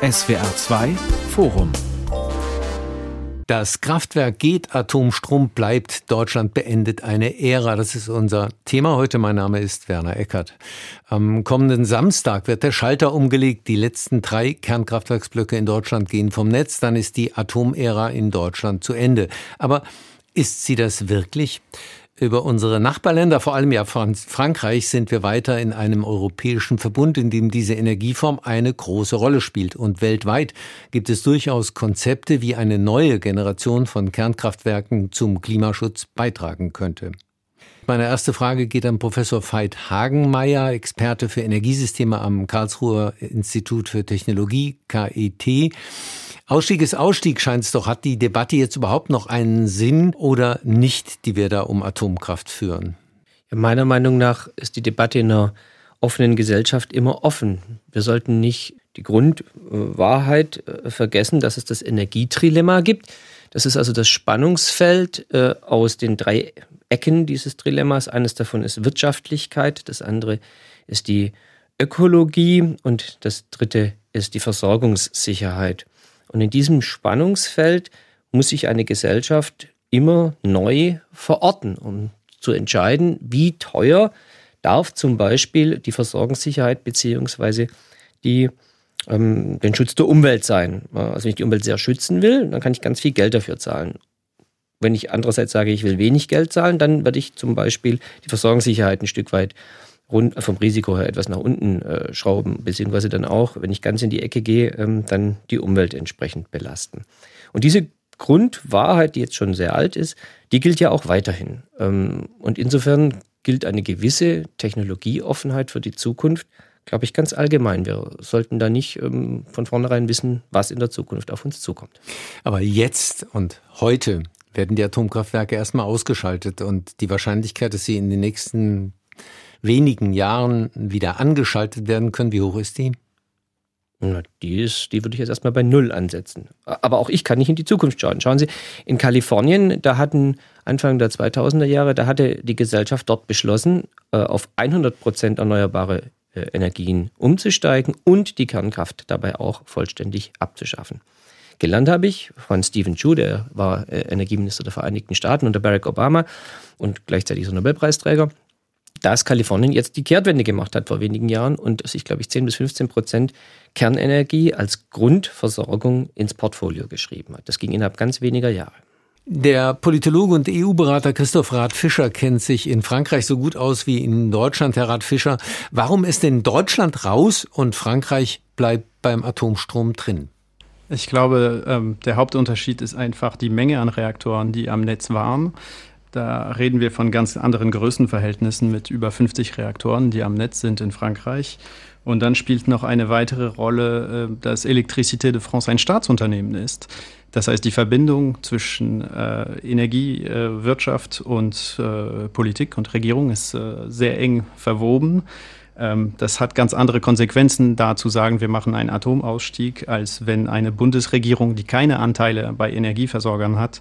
SWR 2 Forum das Kraftwerk geht, Atomstrom bleibt, Deutschland beendet eine Ära. Das ist unser Thema heute. Mein Name ist Werner Eckert. Am kommenden Samstag wird der Schalter umgelegt. Die letzten drei Kernkraftwerksblöcke in Deutschland gehen vom Netz. Dann ist die Atomära in Deutschland zu Ende. Aber ist sie das wirklich? Über unsere Nachbarländer, vor allem ja Frankreich, sind wir weiter in einem europäischen Verbund, in dem diese Energieform eine große Rolle spielt. Und weltweit gibt es durchaus Konzepte, wie eine neue Generation von Kernkraftwerken zum Klimaschutz beitragen könnte. Meine erste Frage geht an Professor Veit Hagenmeier, Experte für Energiesysteme am Karlsruher Institut für Technologie, KIT. Ausstieg ist Ausstieg, scheint es doch. Hat die Debatte jetzt überhaupt noch einen Sinn oder nicht, die wir da um Atomkraft führen? Meiner Meinung nach ist die Debatte in einer offenen Gesellschaft immer offen. Wir sollten nicht die Grundwahrheit äh, vergessen, dass es das Energietrilemma gibt. Das ist also das Spannungsfeld äh, aus den drei Ecken dieses Trilemmas. Eines davon ist Wirtschaftlichkeit, das andere ist die Ökologie und das dritte ist die Versorgungssicherheit. Und in diesem Spannungsfeld muss sich eine Gesellschaft immer neu verorten, um zu entscheiden, wie teuer darf zum Beispiel die Versorgungssicherheit beziehungsweise die, ähm, den Schutz der Umwelt sein. Also wenn ich die Umwelt sehr schützen will, dann kann ich ganz viel Geld dafür zahlen. Wenn ich andererseits sage, ich will wenig Geld zahlen, dann werde ich zum Beispiel die Versorgungssicherheit ein Stück weit rund, vom Risiko her etwas nach unten äh, schrauben, beziehungsweise dann auch, wenn ich ganz in die Ecke gehe, ähm, dann die Umwelt entsprechend belasten. Und diese Grundwahrheit, die jetzt schon sehr alt ist, die gilt ja auch weiterhin. Ähm, und insofern gilt eine gewisse Technologieoffenheit für die Zukunft, glaube ich, ganz allgemein. Wir sollten da nicht ähm, von vornherein wissen, was in der Zukunft auf uns zukommt. Aber jetzt und heute werden die Atomkraftwerke erstmal ausgeschaltet und die Wahrscheinlichkeit, dass sie in den nächsten wenigen Jahren wieder angeschaltet werden können. Wie hoch ist die? Na, die, ist, die würde ich jetzt erstmal bei Null ansetzen. Aber auch ich kann nicht in die Zukunft schauen. Schauen Sie, in Kalifornien, da hatten Anfang der 2000er Jahre, da hatte die Gesellschaft dort beschlossen, äh, auf 100 Prozent erneuerbare äh, Energien umzusteigen und die Kernkraft dabei auch vollständig abzuschaffen. Gelernt habe ich von Stephen Chu, der war äh, Energieminister der Vereinigten Staaten unter Barack Obama und gleichzeitig so Nobelpreisträger dass Kalifornien jetzt die Kehrtwende gemacht hat vor wenigen Jahren und sich, glaube ich, 10 bis 15 Prozent Kernenergie als Grundversorgung ins Portfolio geschrieben hat. Das ging innerhalb ganz weniger Jahre. Der Politologe und EU-Berater Christoph Rath-Fischer kennt sich in Frankreich so gut aus wie in Deutschland, Herr Rath-Fischer. Warum ist denn Deutschland raus und Frankreich bleibt beim Atomstrom drin? Ich glaube, ähm, der Hauptunterschied ist einfach die Menge an Reaktoren, die am Netz waren. Da reden wir von ganz anderen Größenverhältnissen mit über 50 Reaktoren, die am Netz sind in Frankreich. Und dann spielt noch eine weitere Rolle, äh, dass Electricité de France ein Staatsunternehmen ist. Das heißt, die Verbindung zwischen äh, Energie, äh, und äh, Politik und Regierung ist äh, sehr eng verwoben. Ähm, das hat ganz andere Konsequenzen, da zu sagen, wir machen einen Atomausstieg, als wenn eine Bundesregierung, die keine Anteile bei Energieversorgern hat,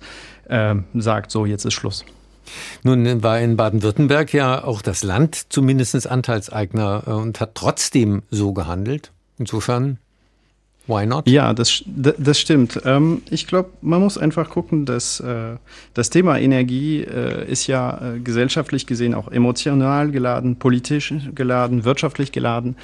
ähm, sagt, so, jetzt ist Schluss. Nun war in Baden-Württemberg ja auch das Land zumindest Anteilseigner äh, und hat trotzdem so gehandelt. Insofern, why not? Ja, das, das stimmt. Ähm, ich glaube, man muss einfach gucken, dass äh, das Thema Energie äh, ist ja gesellschaftlich gesehen auch emotional geladen, politisch geladen, wirtschaftlich geladen.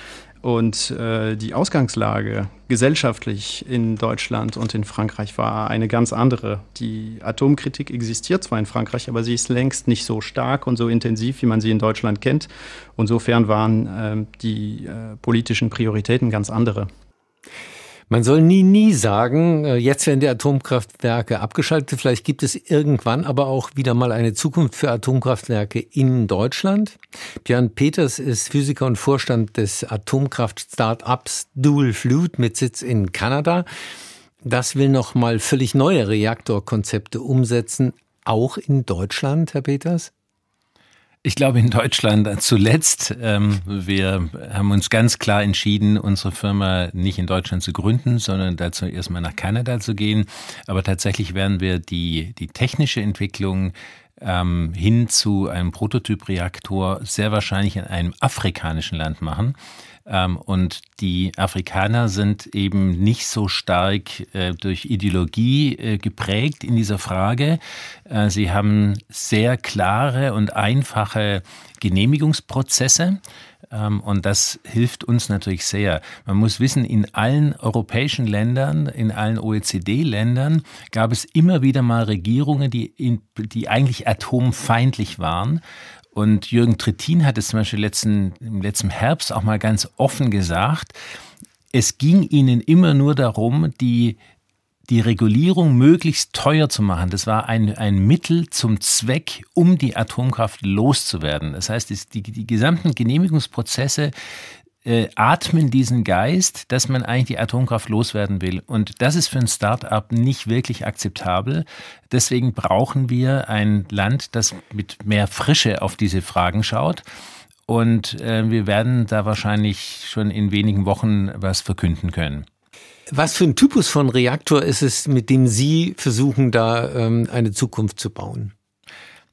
Und äh, die Ausgangslage gesellschaftlich in Deutschland und in Frankreich war eine ganz andere. Die Atomkritik existiert zwar in Frankreich, aber sie ist längst nicht so stark und so intensiv, wie man sie in Deutschland kennt. Insofern waren äh, die äh, politischen Prioritäten ganz andere. Man soll nie, nie sagen, äh, jetzt werden die Atomkraftwerke abgeschaltet. Vielleicht gibt es irgendwann aber auch wieder mal eine Zukunft für Atomkraftwerke in Deutschland. Björn Peters ist Physiker und Vorstand des Atomkraft-Startups Dual Flute mit Sitz in Kanada. Das will noch mal völlig neue Reaktorkonzepte umsetzen, auch in Deutschland, Herr Peters? Ich glaube in Deutschland zuletzt. Ähm, wir haben uns ganz klar entschieden, unsere Firma nicht in Deutschland zu gründen, sondern dazu erstmal nach Kanada zu gehen. Aber tatsächlich werden wir die, die technische Entwicklung ähm, hin zu einem Prototypreaktor sehr wahrscheinlich in einem afrikanischen Land machen. Ähm, und die Afrikaner sind eben nicht so stark äh, durch Ideologie äh, geprägt in dieser Frage. Äh, sie haben sehr klare und einfache Genehmigungsprozesse. Ähm, und das hilft uns natürlich sehr. Man muss wissen, in allen europäischen Ländern, in allen OECD-Ländern gab es immer wieder mal Regierungen, die, die eigentlich atomfeindlich waren. Und Jürgen Trittin hat es zum Beispiel letzten, im letzten Herbst auch mal ganz offen gesagt, es ging ihnen immer nur darum, die die Regulierung möglichst teuer zu machen. Das war ein, ein Mittel zum Zweck, um die Atomkraft loszuwerden. Das heißt, die, die gesamten Genehmigungsprozesse äh, atmen diesen Geist, dass man eigentlich die Atomkraft loswerden will. Und das ist für ein Start-up nicht wirklich akzeptabel. Deswegen brauchen wir ein Land, das mit mehr Frische auf diese Fragen schaut. Und äh, wir werden da wahrscheinlich schon in wenigen Wochen was verkünden können. Was für ein Typus von Reaktor ist es, mit dem Sie versuchen, da ähm, eine Zukunft zu bauen?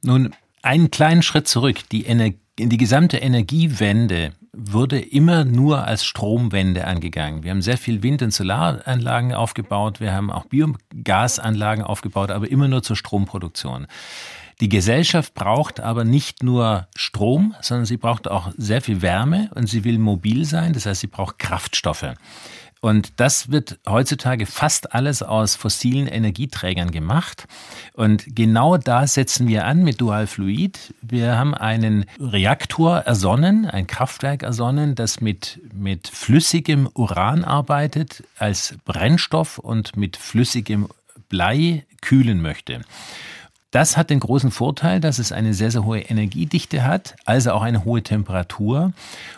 Nun, einen kleinen Schritt zurück. Die, Ener die gesamte Energiewende wurde immer nur als Stromwende angegangen. Wir haben sehr viel Wind- und Solaranlagen aufgebaut, wir haben auch Biogasanlagen aufgebaut, aber immer nur zur Stromproduktion. Die Gesellschaft braucht aber nicht nur Strom, sondern sie braucht auch sehr viel Wärme und sie will mobil sein, das heißt, sie braucht Kraftstoffe. Und das wird heutzutage fast alles aus fossilen Energieträgern gemacht. Und genau da setzen wir an mit Dual Fluid. Wir haben einen Reaktor ersonnen, ein Kraftwerk ersonnen, das mit, mit flüssigem Uran arbeitet als Brennstoff und mit flüssigem Blei kühlen möchte. Das hat den großen Vorteil, dass es eine sehr, sehr hohe Energiedichte hat, also auch eine hohe Temperatur.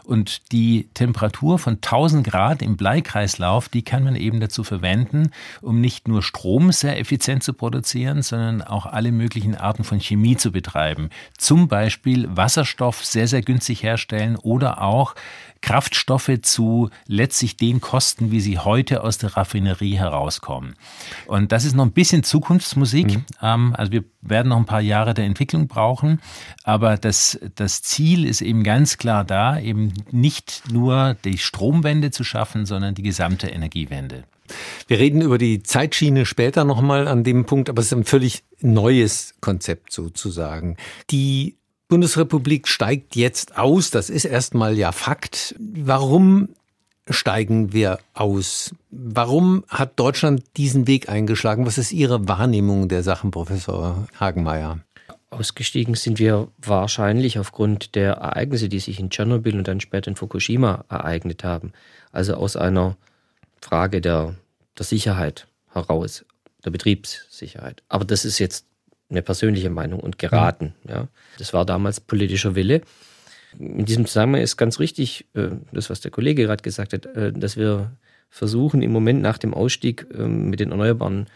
Und die Temperatur von 1000 Grad im Bleikreislauf, die kann man eben dazu verwenden, um nicht nur Strom sehr effizient zu produzieren, sondern auch alle möglichen Arten von Chemie zu betreiben. Zum Beispiel Wasserstoff sehr, sehr günstig herstellen oder auch Kraftstoffe zu letztlich den Kosten, wie sie heute aus der Raffinerie herauskommen. Und das ist noch ein bisschen Zukunftsmusik. Mhm. Ähm, also wir werden noch ein paar Jahre der Entwicklung brauchen, aber das, das Ziel ist eben ganz klar da, eben nicht nur die Stromwende zu schaffen, sondern die gesamte Energiewende. Wir reden über die Zeitschiene später nochmal an dem Punkt, aber es ist ein völlig neues Konzept sozusagen. Die Bundesrepublik steigt jetzt aus, das ist erstmal ja Fakt. Warum steigen wir aus? Warum hat Deutschland diesen Weg eingeschlagen? Was ist Ihre Wahrnehmung der Sachen, Professor Hagenmeier? Ausgestiegen sind wir wahrscheinlich aufgrund der Ereignisse, die sich in Tschernobyl und dann später in Fukushima ereignet haben. Also aus einer Frage der, der Sicherheit heraus, der Betriebssicherheit. Aber das ist jetzt eine persönliche Meinung und geraten. Ja. Das war damals politischer Wille. In diesem Zusammenhang ist ganz richtig, äh, das, was der Kollege gerade gesagt hat, äh, dass wir versuchen, im Moment nach dem Ausstieg ähm, mit den Erneuerbaren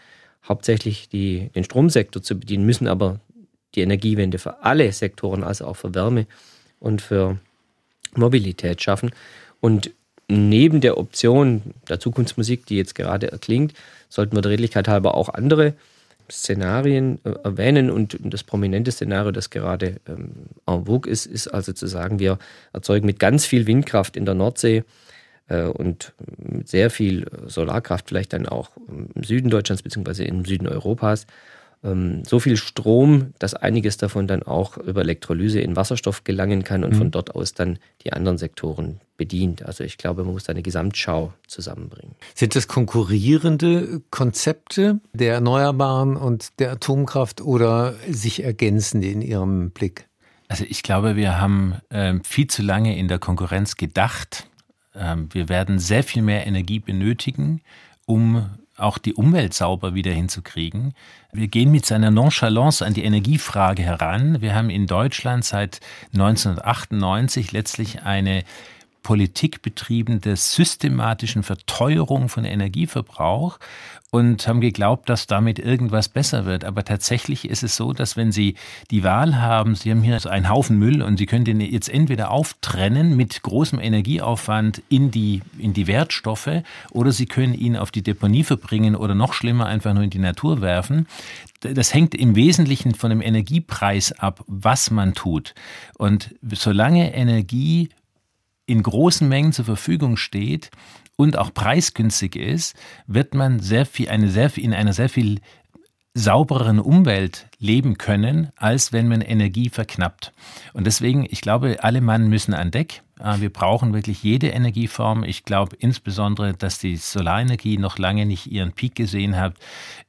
hauptsächlich die, den Stromsektor zu bedienen, müssen aber die Energiewende für alle Sektoren, also auch für Wärme und für Mobilität schaffen. Und neben der Option der Zukunftsmusik, die jetzt gerade erklingt, sollten wir der Redlichkeit halber auch andere Szenarien äh, erwähnen und das prominente Szenario, das gerade ähm, en vogue ist, ist also zu sagen, wir erzeugen mit ganz viel Windkraft in der Nordsee äh, und mit sehr viel Solarkraft vielleicht dann auch im Süden Deutschlands bzw. im Süden Europas ähm, so viel Strom, dass einiges davon dann auch über Elektrolyse in Wasserstoff gelangen kann und mhm. von dort aus dann die anderen Sektoren bedient. Also ich glaube, man muss eine Gesamtschau zusammenbringen. Sind das konkurrierende Konzepte der Erneuerbaren und der Atomkraft oder sich ergänzende in Ihrem Blick? Also ich glaube, wir haben äh, viel zu lange in der Konkurrenz gedacht. Ähm, wir werden sehr viel mehr Energie benötigen, um auch die Umwelt sauber wieder hinzukriegen. Wir gehen mit seiner Nonchalance an die Energiefrage heran. Wir haben in Deutschland seit 1998 letztlich eine Politik betrieben der systematischen Verteuerung von Energieverbrauch und haben geglaubt, dass damit irgendwas besser wird. Aber tatsächlich ist es so, dass wenn Sie die Wahl haben, Sie haben hier einen Haufen Müll und Sie können den jetzt entweder auftrennen mit großem Energieaufwand in die, in die Wertstoffe oder Sie können ihn auf die Deponie verbringen oder noch schlimmer einfach nur in die Natur werfen. Das hängt im Wesentlichen von dem Energiepreis ab, was man tut. Und solange Energie in großen Mengen zur Verfügung steht und auch preisgünstig ist, wird man sehr viel, eine sehr in einer sehr viel saubereren Umwelt leben können, als wenn man Energie verknappt. Und deswegen, ich glaube, alle Mann müssen an Deck. Äh, wir brauchen wirklich jede Energieform. Ich glaube insbesondere, dass die Solarenergie noch lange nicht ihren Peak gesehen hat.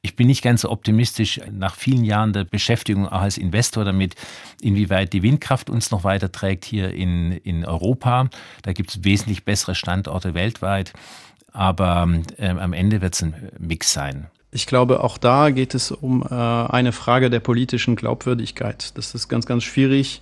Ich bin nicht ganz so optimistisch nach vielen Jahren der Beschäftigung auch als Investor damit, inwieweit die Windkraft uns noch weiterträgt hier in, in Europa. Da gibt es wesentlich bessere Standorte weltweit. Aber äh, am Ende wird es ein Mix sein. Ich glaube, auch da geht es um äh, eine Frage der politischen Glaubwürdigkeit. Das ist ganz, ganz schwierig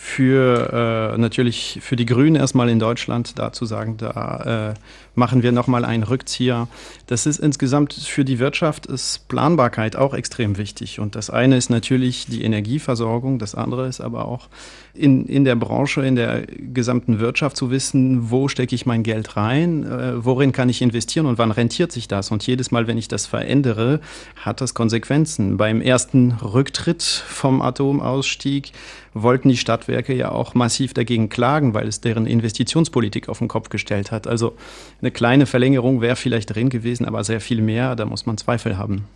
für äh, natürlich für die Grünen erstmal in Deutschland da zu sagen, da äh, machen wir nochmal einen Rückzieher. Das ist insgesamt für die Wirtschaft ist Planbarkeit auch extrem wichtig. Und das eine ist natürlich die Energieversorgung, das andere ist aber auch in, in der Branche, in der gesamten Wirtschaft zu wissen, wo stecke ich mein Geld rein, äh, worin kann ich investieren und wann rentiert sich das. Und jedes Mal, wenn ich das verändere, hat das Konsequenzen. Beim ersten Rücktritt vom Atomausstieg wollten die Stadtwerke ja auch massiv dagegen klagen, weil es deren Investitionspolitik auf den Kopf gestellt hat. Also eine kleine Verlängerung wäre vielleicht drin gewesen, aber sehr viel mehr, da muss man Zweifel haben.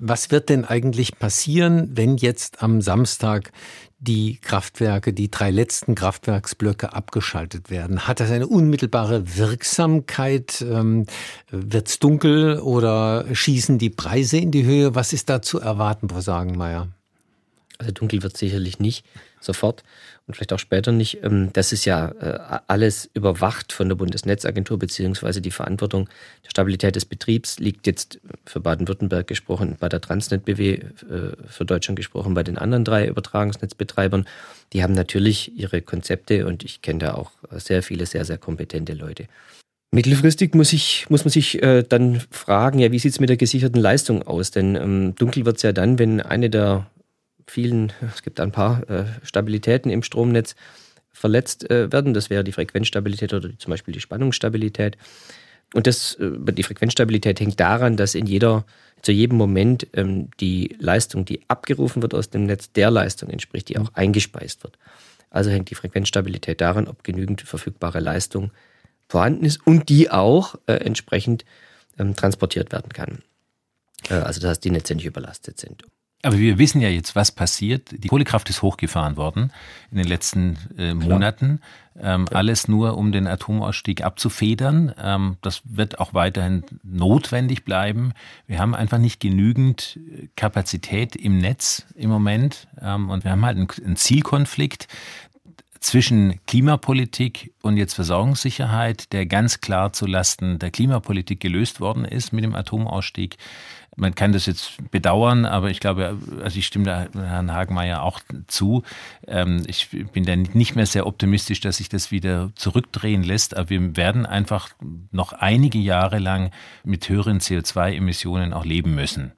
Was wird denn eigentlich passieren, wenn jetzt am Samstag die Kraftwerke, die drei letzten Kraftwerksblöcke abgeschaltet werden? Hat das eine unmittelbare Wirksamkeit? Ähm, Wird es dunkel oder schießen die Preise in die Höhe? Was ist da zu erwarten, Frau Sagenmeier? Also dunkel wird sicherlich nicht sofort und vielleicht auch später nicht. Ähm, das ist ja äh, alles überwacht von der Bundesnetzagentur, beziehungsweise die Verantwortung der Stabilität des Betriebs liegt jetzt für Baden-Württemberg gesprochen, bei der Transnet BW äh, für Deutschland gesprochen, bei den anderen drei Übertragungsnetzbetreibern. Die haben natürlich ihre Konzepte und ich kenne da auch sehr viele sehr, sehr kompetente Leute. Mittelfristig muss, ich, muss man sich äh, dann fragen, ja, wie sieht es mit der gesicherten Leistung aus? Denn ähm, dunkel wird es ja dann, wenn eine der vielen, es gibt ein paar äh, Stabilitäten im Stromnetz verletzt äh, werden. Das wäre die Frequenzstabilität oder zum Beispiel die Spannungsstabilität. Und das, äh, die Frequenzstabilität hängt daran, dass in jeder, zu jedem Moment ähm, die Leistung, die abgerufen wird aus dem Netz, der Leistung entspricht, die auch eingespeist wird. Also hängt die Frequenzstabilität daran, ob genügend verfügbare Leistung vorhanden ist und die auch äh, entsprechend ähm, transportiert werden kann. Äh, also das heißt, die Netze nicht überlastet sind. Aber wir wissen ja jetzt, was passiert. Die Kohlekraft ist hochgefahren worden in den letzten äh, Monaten. Ähm, ja. Alles nur, um den Atomausstieg abzufedern. Ähm, das wird auch weiterhin notwendig bleiben. Wir haben einfach nicht genügend Kapazität im Netz im Moment. Ähm, und wir haben halt einen, einen Zielkonflikt zwischen Klimapolitik und jetzt Versorgungssicherheit, der ganz klar zu Lasten der Klimapolitik gelöst worden ist mit dem Atomausstieg man kann das jetzt bedauern, aber ich glaube, also ich stimme da Herrn Hagenmeier auch zu. Ähm, ich bin da nicht mehr sehr optimistisch, dass sich das wieder zurückdrehen lässt, aber wir werden einfach noch einige Jahre lang mit höheren CO2-Emissionen auch leben müssen.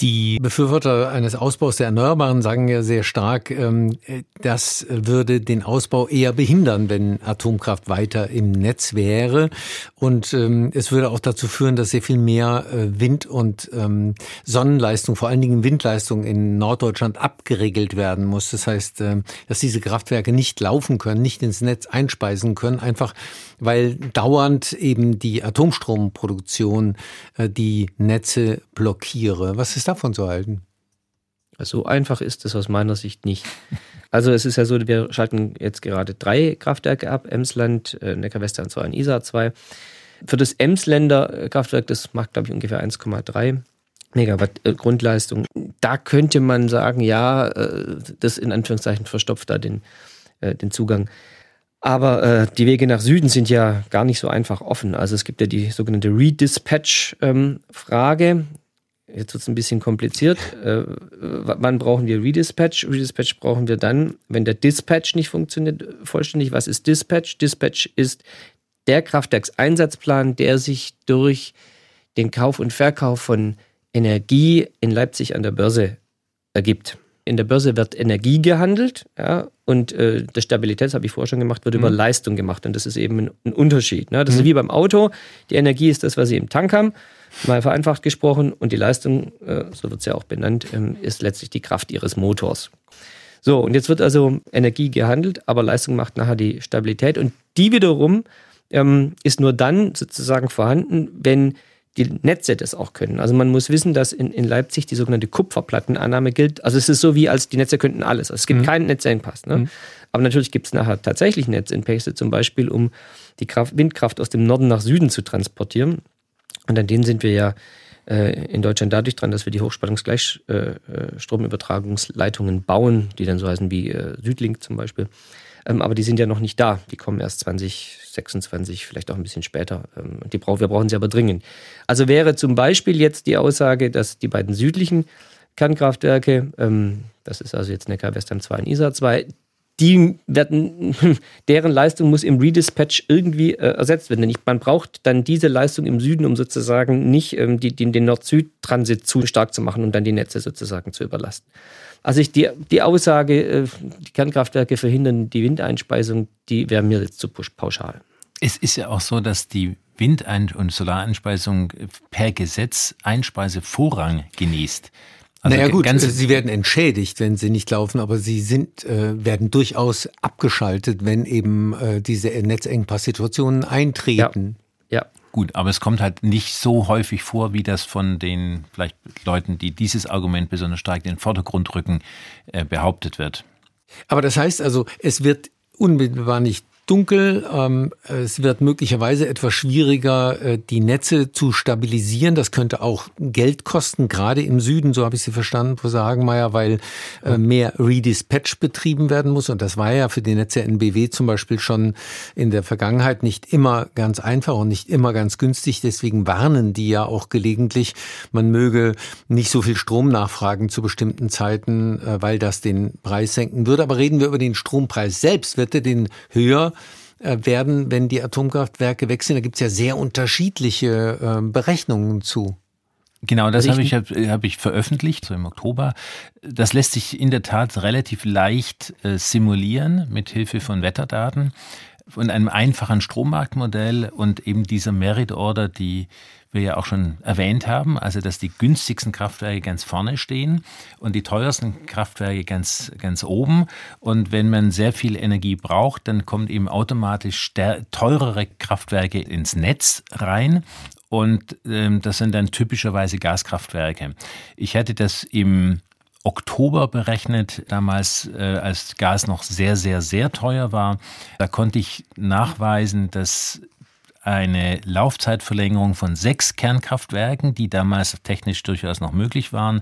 Die Befürworter eines Ausbaus der Erneuerbaren sagen ja sehr stark, ähm, das würde den Ausbau eher behindern, wenn Atomkraft weiter im Netz wäre. Und ähm, es würde auch dazu führen, dass sehr viel mehr äh, Wind- und ähm, Sonnenleistung, vor allen Dingen Windleistung in Norddeutschland abgeregelt werden muss. Das heißt, dass diese Kraftwerke nicht laufen können, nicht ins Netz einspeisen können, einfach weil dauernd eben die Atomstromproduktion äh, die Netze blockiere. Was ist davon zu halten? So einfach ist es aus meiner Sicht nicht. Also es ist ja so, wir schalten jetzt gerade drei Kraftwerke ab, Emsland, äh, Neckar-Western 2 und Isar 2. Für das Emsländer Kraftwerk, das macht glaube ich ungefähr 1,3 Megawatt äh, Grundleistung. Da könnte man sagen, ja, das in Anführungszeichen verstopft da den, den Zugang. Aber äh, die Wege nach Süden sind ja gar nicht so einfach offen. Also es gibt ja die sogenannte Redispatch-Frage. Ähm, Jetzt wird es ein bisschen kompliziert. Äh, wann brauchen wir Redispatch? Redispatch brauchen wir dann, wenn der Dispatch nicht funktioniert vollständig. Was ist Dispatch? Dispatch ist der Kraftwerkseinsatzplan, der sich durch den Kauf und Verkauf von Energie in Leipzig an der Börse ergibt in der Börse wird Energie gehandelt ja, und äh, das Stabilität, das habe ich vorher schon gemacht, wird mhm. über Leistung gemacht und das ist eben ein, ein Unterschied. Ne? Das mhm. ist wie beim Auto. Die Energie ist das, was Sie im Tank haben, mal vereinfacht gesprochen und die Leistung, äh, so wird es ja auch benannt, ähm, ist letztlich die Kraft Ihres Motors. So, und jetzt wird also Energie gehandelt, aber Leistung macht nachher die Stabilität. Und die wiederum ähm, ist nur dann sozusagen vorhanden, wenn die Netze das auch können. Also man muss wissen, dass in, in Leipzig die sogenannte Kupferplattenannahme gilt. Also es ist so wie, als die Netze könnten alles. Also es gibt mhm. keinen Netzengpass. Ne? Mhm. Aber natürlich gibt es nachher tatsächlich Netzengpässe, zum Beispiel um die Kraft, Windkraft aus dem Norden nach Süden zu transportieren. Und an denen sind wir ja äh, in Deutschland dadurch dran, dass wir die Hochspannungsgleichstromübertragungsleitungen äh, äh bauen, die dann so heißen wie Südlink zum Beispiel. Ähm, aber die sind ja noch nicht da. Die kommen erst 2026, vielleicht auch ein bisschen später. Ähm, die brauch, wir brauchen sie aber dringend. Also wäre zum Beispiel jetzt die Aussage, dass die beiden südlichen Kernkraftwerke, ähm, das ist also jetzt Neckar-Westheim 2 und Isar 2, die werden, deren Leistung muss im Redispatch irgendwie äh, ersetzt werden. Denn man braucht dann diese Leistung im Süden, um sozusagen nicht ähm, die, die, den Nord-Süd-Transit zu stark zu machen und dann die Netze sozusagen zu überlasten. Also ich, die, die Aussage, äh, die Kernkraftwerke verhindern die Windeinspeisung, die wäre mir jetzt zu pauschal. Es ist ja auch so, dass die Windein- und Solareinspeisung per Gesetz Einspeisevorrang genießt. Also naja gut, sie werden entschädigt, wenn sie nicht laufen, aber sie sind, äh, werden durchaus abgeschaltet, wenn eben äh, diese Netzengpass-Situationen eintreten. Ja. ja. Gut, aber es kommt halt nicht so häufig vor, wie das von den vielleicht Leuten, die dieses Argument besonders stark in den Vordergrund rücken, äh, behauptet wird. Aber das heißt also, es wird unmittelbar nicht dunkel. Ähm, es wird möglicherweise etwas schwieriger, äh, die Netze zu stabilisieren. Das könnte auch Geld kosten, gerade im Süden, so habe ich Sie verstanden, Frau Hagenmeier, weil äh, mehr Redispatch betrieben werden muss. Und das war ja für die Netze NBW zum Beispiel schon in der Vergangenheit nicht immer ganz einfach und nicht immer ganz günstig. Deswegen warnen die ja auch gelegentlich, man möge nicht so viel Strom nachfragen zu bestimmten Zeiten, äh, weil das den Preis senken würde. Aber reden wir über den Strompreis selbst, wird er den höher werden, wenn die Atomkraftwerke wechseln. Da gibt es ja sehr unterschiedliche äh, Berechnungen zu. Genau, das habe ich, hab, hab ich veröffentlicht, so im Oktober. Das lässt sich in der Tat relativ leicht äh, simulieren mit Hilfe von Wetterdaten und einem einfachen Strommarktmodell und eben dieser Merit Order, die wir ja auch schon erwähnt haben, also dass die günstigsten Kraftwerke ganz vorne stehen und die teuersten Kraftwerke ganz, ganz oben. Und wenn man sehr viel Energie braucht, dann kommt eben automatisch teurere Kraftwerke ins Netz rein und ähm, das sind dann typischerweise Gaskraftwerke. Ich hatte das im Oktober berechnet, damals äh, als Gas noch sehr, sehr, sehr teuer war. Da konnte ich nachweisen, dass eine Laufzeitverlängerung von sechs Kernkraftwerken, die damals technisch durchaus noch möglich waren,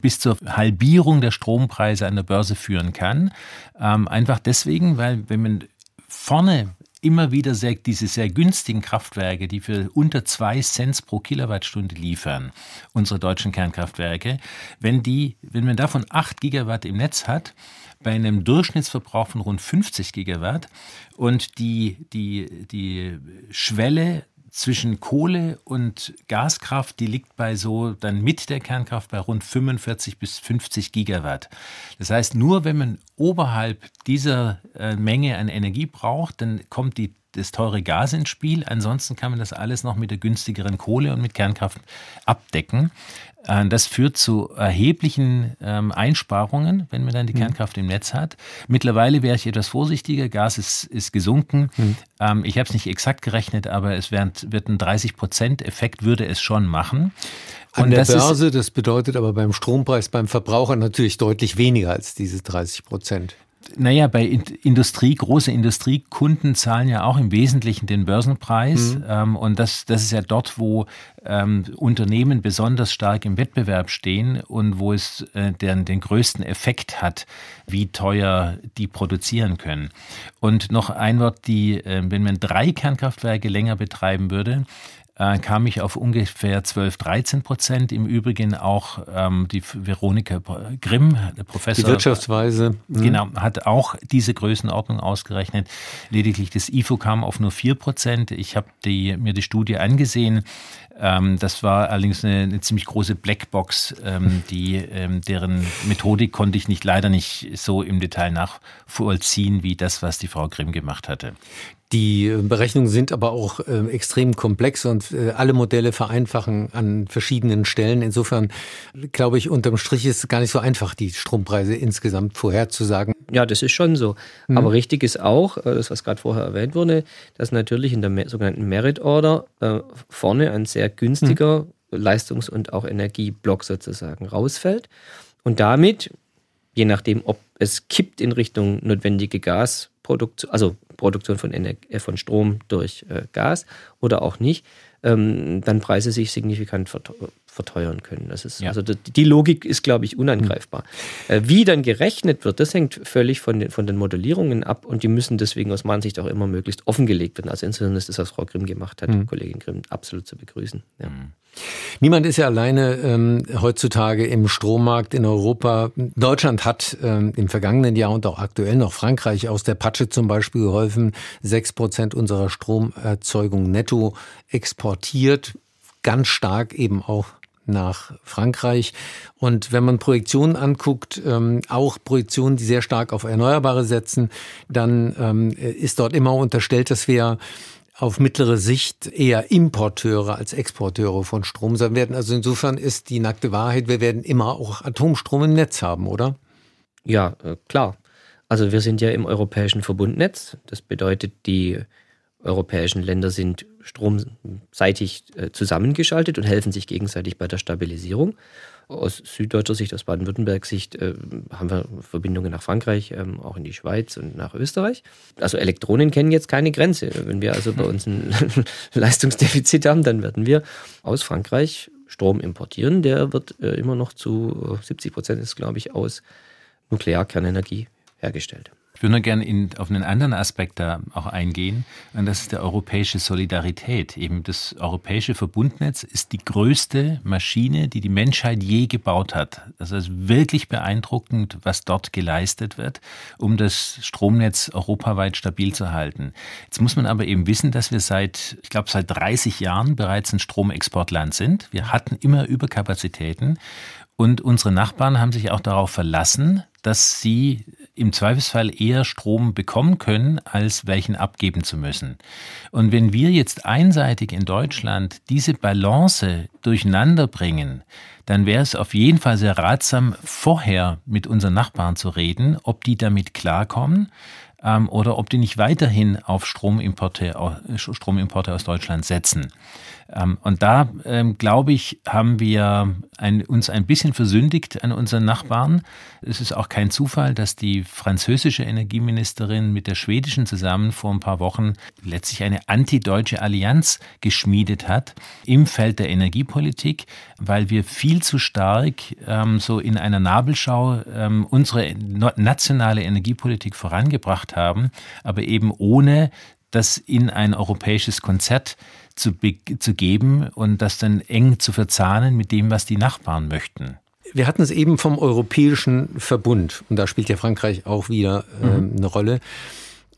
bis zur Halbierung der Strompreise an der Börse führen kann. Ähm, einfach deswegen, weil wenn man vorne immer wieder sehr, diese sehr günstigen Kraftwerke, die für unter zwei Cent pro Kilowattstunde liefern, unsere deutschen Kernkraftwerke, wenn die, wenn man davon acht Gigawatt im Netz hat, bei einem Durchschnittsverbrauch von rund 50 Gigawatt und die, die, die Schwelle zwischen Kohle und Gaskraft, die liegt bei so dann mit der Kernkraft bei rund 45 bis 50 Gigawatt. Das heißt, nur wenn man oberhalb dieser äh, Menge an Energie braucht, dann kommt die das teure Gas ins Spiel. Ansonsten kann man das alles noch mit der günstigeren Kohle und mit Kernkraft abdecken. Äh, das führt zu erheblichen ähm, Einsparungen, wenn man dann die mhm. Kernkraft im Netz hat. Mittlerweile wäre ich etwas vorsichtiger. Gas ist, ist gesunken. Mhm. Ähm, ich habe es nicht exakt gerechnet, aber es wird, wird ein 30 Prozent Effekt würde es schon machen. An der das Börse, das bedeutet aber beim Strompreis beim Verbraucher natürlich deutlich weniger als diese 30 Prozent. Naja, bei Industrie, große Industriekunden zahlen ja auch im Wesentlichen den Börsenpreis. Mhm. Ähm, und das, das ist ja dort, wo ähm, Unternehmen besonders stark im Wettbewerb stehen und wo es äh, den, den größten Effekt hat, wie teuer die produzieren können. Und noch ein Wort, die, äh, wenn man drei Kernkraftwerke länger betreiben würde, äh, kam ich auf ungefähr 12, 13 Prozent. Im Übrigen auch ähm, die Veronika Grimm, Professor. Die Wirtschaftsweise. Mhm. Genau, hat auch diese Größenordnung ausgerechnet. Lediglich das IFO kam auf nur 4 Prozent. Ich habe die, mir die Studie angesehen. Ähm, das war allerdings eine, eine ziemlich große Blackbox, ähm, die, ähm, deren Methodik konnte ich nicht leider nicht so im Detail nachvollziehen wie das, was die Frau Grimm gemacht hatte. Die Berechnungen sind aber auch äh, extrem komplex und äh, alle Modelle vereinfachen an verschiedenen Stellen. Insofern glaube ich, unterm Strich ist es gar nicht so einfach, die Strompreise insgesamt vorherzusagen. Ja, das ist schon so. Mhm. Aber richtig ist auch, äh, das was gerade vorher erwähnt wurde, dass natürlich in der sogenannten Merit Order äh, vorne ein sehr günstiger mhm. Leistungs- und auch Energieblock sozusagen rausfällt. Und damit, je nachdem, ob es kippt in Richtung notwendige Gasproduktion, also Produktion von, Energie, äh, von Strom durch äh, Gas oder auch nicht, ähm, dann Preise sich signifikant verteuern können. Das ist, ja. Also die Logik ist, glaube ich, unangreifbar. Mhm. Wie dann gerechnet wird, das hängt völlig von den, von den Modellierungen ab und die müssen deswegen aus meiner Sicht auch immer möglichst offengelegt werden. Also insofern ist das, was Frau Grimm gemacht hat, mhm. Kollegin Grimm, absolut zu begrüßen. Ja. Mhm. Niemand ist ja alleine ähm, heutzutage im Strommarkt in Europa. Deutschland hat ähm, im vergangenen Jahr und auch aktuell noch Frankreich aus der Patsche zum Beispiel geholfen, sechs Prozent unserer Stromerzeugung netto exportiert, ganz stark eben auch nach Frankreich. Und wenn man Projektionen anguckt, ähm, auch Projektionen, die sehr stark auf Erneuerbare setzen, dann ähm, ist dort immer unterstellt, dass wir auf mittlere Sicht eher Importeure als Exporteure von Strom sein werden. Also insofern ist die nackte Wahrheit, wir werden immer auch Atomstrom im Netz haben, oder? Ja, äh, klar. Also wir sind ja im europäischen Verbundnetz. Das bedeutet, die europäischen Länder sind stromseitig äh, zusammengeschaltet und helfen sich gegenseitig bei der Stabilisierung. Aus süddeutscher Sicht, aus Baden-Württemberg-Sicht äh, haben wir Verbindungen nach Frankreich, ähm, auch in die Schweiz und nach Österreich. Also Elektronen kennen jetzt keine Grenze. Wenn wir also bei uns ein Leistungsdefizit haben, dann werden wir aus Frankreich Strom importieren. Der wird äh, immer noch zu 70 äh, Prozent, ist glaube ich, aus Nuklearkernenergie hergestellt. Ich würde nur gerne in, auf einen anderen Aspekt da auch eingehen, und das ist der europäische Solidarität. Eben das europäische Verbundnetz ist die größte Maschine, die die Menschheit je gebaut hat. Das ist wirklich beeindruckend, was dort geleistet wird, um das Stromnetz europaweit stabil zu halten. Jetzt muss man aber eben wissen, dass wir seit, ich glaube, seit 30 Jahren bereits ein Stromexportland sind. Wir hatten immer Überkapazitäten und unsere Nachbarn haben sich auch darauf verlassen, dass sie im Zweifelsfall eher Strom bekommen können, als welchen abgeben zu müssen. Und wenn wir jetzt einseitig in Deutschland diese Balance durcheinander bringen, dann wäre es auf jeden Fall sehr ratsam, vorher mit unseren Nachbarn zu reden, ob die damit klarkommen ähm, oder ob die nicht weiterhin auf Stromimporte, Stromimporte aus Deutschland setzen. Ähm, und da, ähm, glaube ich, haben wir ein, uns ein bisschen versündigt an unseren Nachbarn. Es ist auch kein Zufall, dass die französische Energieministerin mit der schwedischen zusammen vor ein paar Wochen letztlich eine antideutsche Allianz geschmiedet hat im Feld der Energiepolitik, weil wir viel zu stark ähm, so in einer Nabelschau ähm, unsere nationale Energiepolitik vorangebracht haben, aber eben ohne das in ein europäisches Konzert zu, zu geben und das dann eng zu verzahnen mit dem, was die Nachbarn möchten. Wir hatten es eben vom Europäischen Verbund und da spielt ja Frankreich auch wieder äh, mhm. eine Rolle.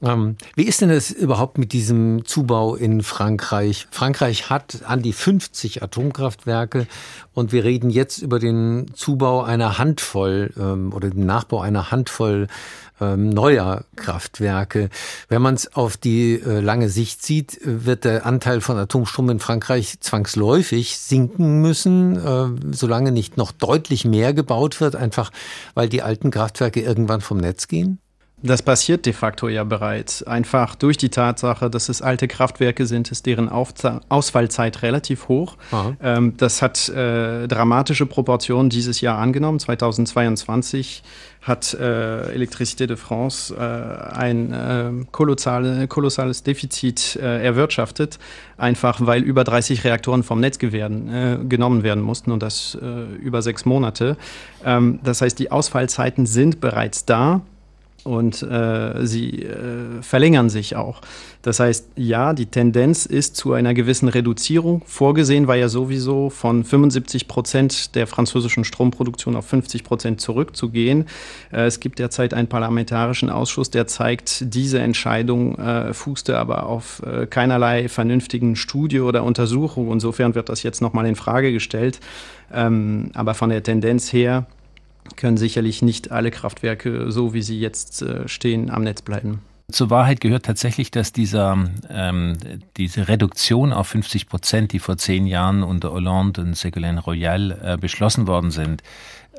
Ähm, wie ist denn das überhaupt mit diesem Zubau in Frankreich? Frankreich hat an die 50 Atomkraftwerke und wir reden jetzt über den Zubau einer Handvoll ähm, oder den Nachbau einer Handvoll ähm, neuer Kraftwerke. Wenn man es auf die äh, lange Sicht sieht, wird der Anteil von Atomstrom in Frankreich zwangsläufig sinken müssen, äh, solange nicht noch deutlich mehr gebaut wird, einfach weil die alten Kraftwerke irgendwann vom Netz gehen? Das passiert de facto ja bereits. Einfach durch die Tatsache, dass es alte Kraftwerke sind, ist deren Aufza Ausfallzeit relativ hoch. Ähm, das hat äh, dramatische Proportionen dieses Jahr angenommen. 2022 hat äh, Electricité de France äh, ein äh, kolossale, kolossales Defizit äh, erwirtschaftet, einfach weil über 30 Reaktoren vom Netz werden, äh, genommen werden mussten und das äh, über sechs Monate. Ähm, das heißt, die Ausfallzeiten sind bereits da und äh, sie äh, verlängern sich auch. Das heißt, ja, die Tendenz ist zu einer gewissen Reduzierung. Vorgesehen war ja sowieso von 75 Prozent der französischen Stromproduktion auf 50 Prozent zurückzugehen. Äh, es gibt derzeit einen parlamentarischen Ausschuss, der zeigt, diese Entscheidung äh, fußte aber auf äh, keinerlei vernünftigen Studie oder Untersuchung. Insofern wird das jetzt nochmal in Frage gestellt. Ähm, aber von der Tendenz her können sicherlich nicht alle Kraftwerke, so wie sie jetzt äh, stehen, am Netz bleiben. Zur Wahrheit gehört tatsächlich, dass dieser, ähm, diese Reduktion auf 50 Prozent, die vor zehn Jahren unter Hollande und Ségolène Royal äh, beschlossen worden sind,